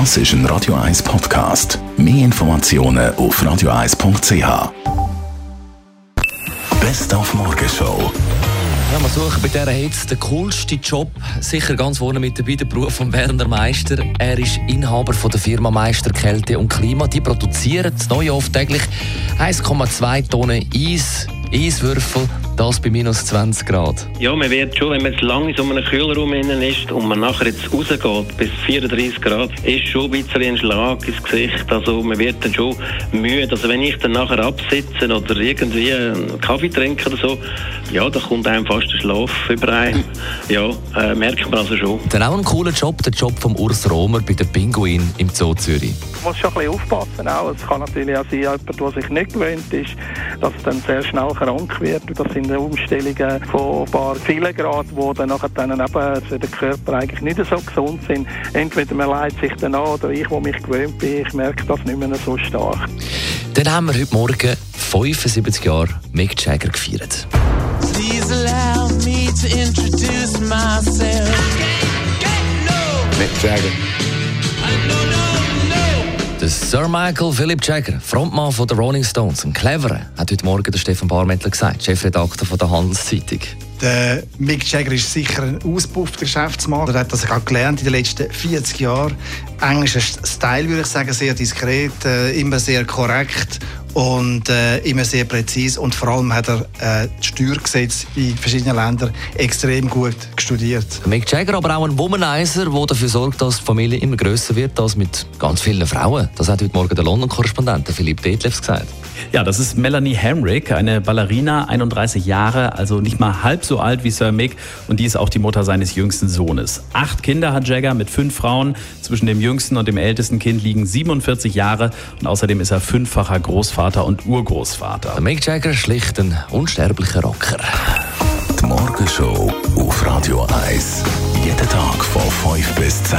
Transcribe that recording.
Das ist ein Radio 1 Podcast. Mehr Informationen auf radio1.ch. Best auf Morgenshow. Ja, wir suchen bei dieser Hitze den coolsten Job. Sicher ganz vorne mit dabei der Beruf von Werner Meister. Er ist Inhaber von der Firma Meister Kälte und Klima. Die produzieren neue oft täglich 1,2 Tonnen Eis, Eiswürfel das bei minus 20 Grad. Ja, man wird schon, wenn man jetzt lange in so einem Kühlraum innen ist und man nachher jetzt rausgeht bis 34 Grad, ist schon ein bisschen ein Schlag ins Gesicht. Also man wird dann schon müde. Also wenn ich dann nachher absitze oder irgendwie einen Kaffee trinke oder so, ja, da kommt einem fast der Schlaf über einen. Ja, äh, merkt man also schon. Dann auch ein cooler Job, der Job von Urs Romer bei den Pinguin im Zoo Zürich. Man muss schon ein bisschen aufpassen auch. Es kann natürlich auch sein, jemand, der sich nicht gewöhnt ist, dass er dann sehr schnell krank wird. Das sind Umstellungen von ein paar vielen Grad, wo dann nachher dann eben für den Körper eigentlich nicht so gesund sind. Entweder man leidet sich dann an oder ich, der mich gewöhnt bin, ich merke das nicht mehr so stark. Dann haben wir heute Morgen 75 Jahre Mick Jagger gefeiert. Please allow me to introduce myself. Mick Jagger. Der Sir Michael Philip Jagger, Frontmann von der Rolling Stones, ein cleverer, hat heute Morgen der Stefan Barmettler gesagt, Chefredakteur von der Handelszeitung. Der Mick Jagger ist sicher ein auspuffter Geschäftsmann. Er hat das auch gelernt in den letzten 40 Jahren. Englischer Style würde ich sagen, sehr diskret, äh, immer sehr korrekt und äh, immer sehr präzise und vor allem hat er äh, das Steuergesetz in verschiedenen Ländern extrem gut studiert. Mick Jagger aber auch ein Womanizer, der dafür sorgt, dass die Familie immer größer wird, als mit ganz vielen Frauen. Das hat heute Morgen der London-Korrespondent Philipp Detlefs gesagt. Ja, das ist Melanie Hamrick, eine Ballerina, 31 Jahre, also nicht mal halb so alt wie Sir Mick und die ist auch die Mutter seines jüngsten Sohnes. Acht Kinder hat Jagger mit fünf Frauen. Zwischen dem jüngsten und dem ältesten Kind liegen 47 Jahre und außerdem ist er fünffacher Großvater und Urgroßvater. Mick Jagger schlicht ein unsterblicher Rocker. Die Morgenshow auf Radio 1. Jeden Tag von 5 bis 10.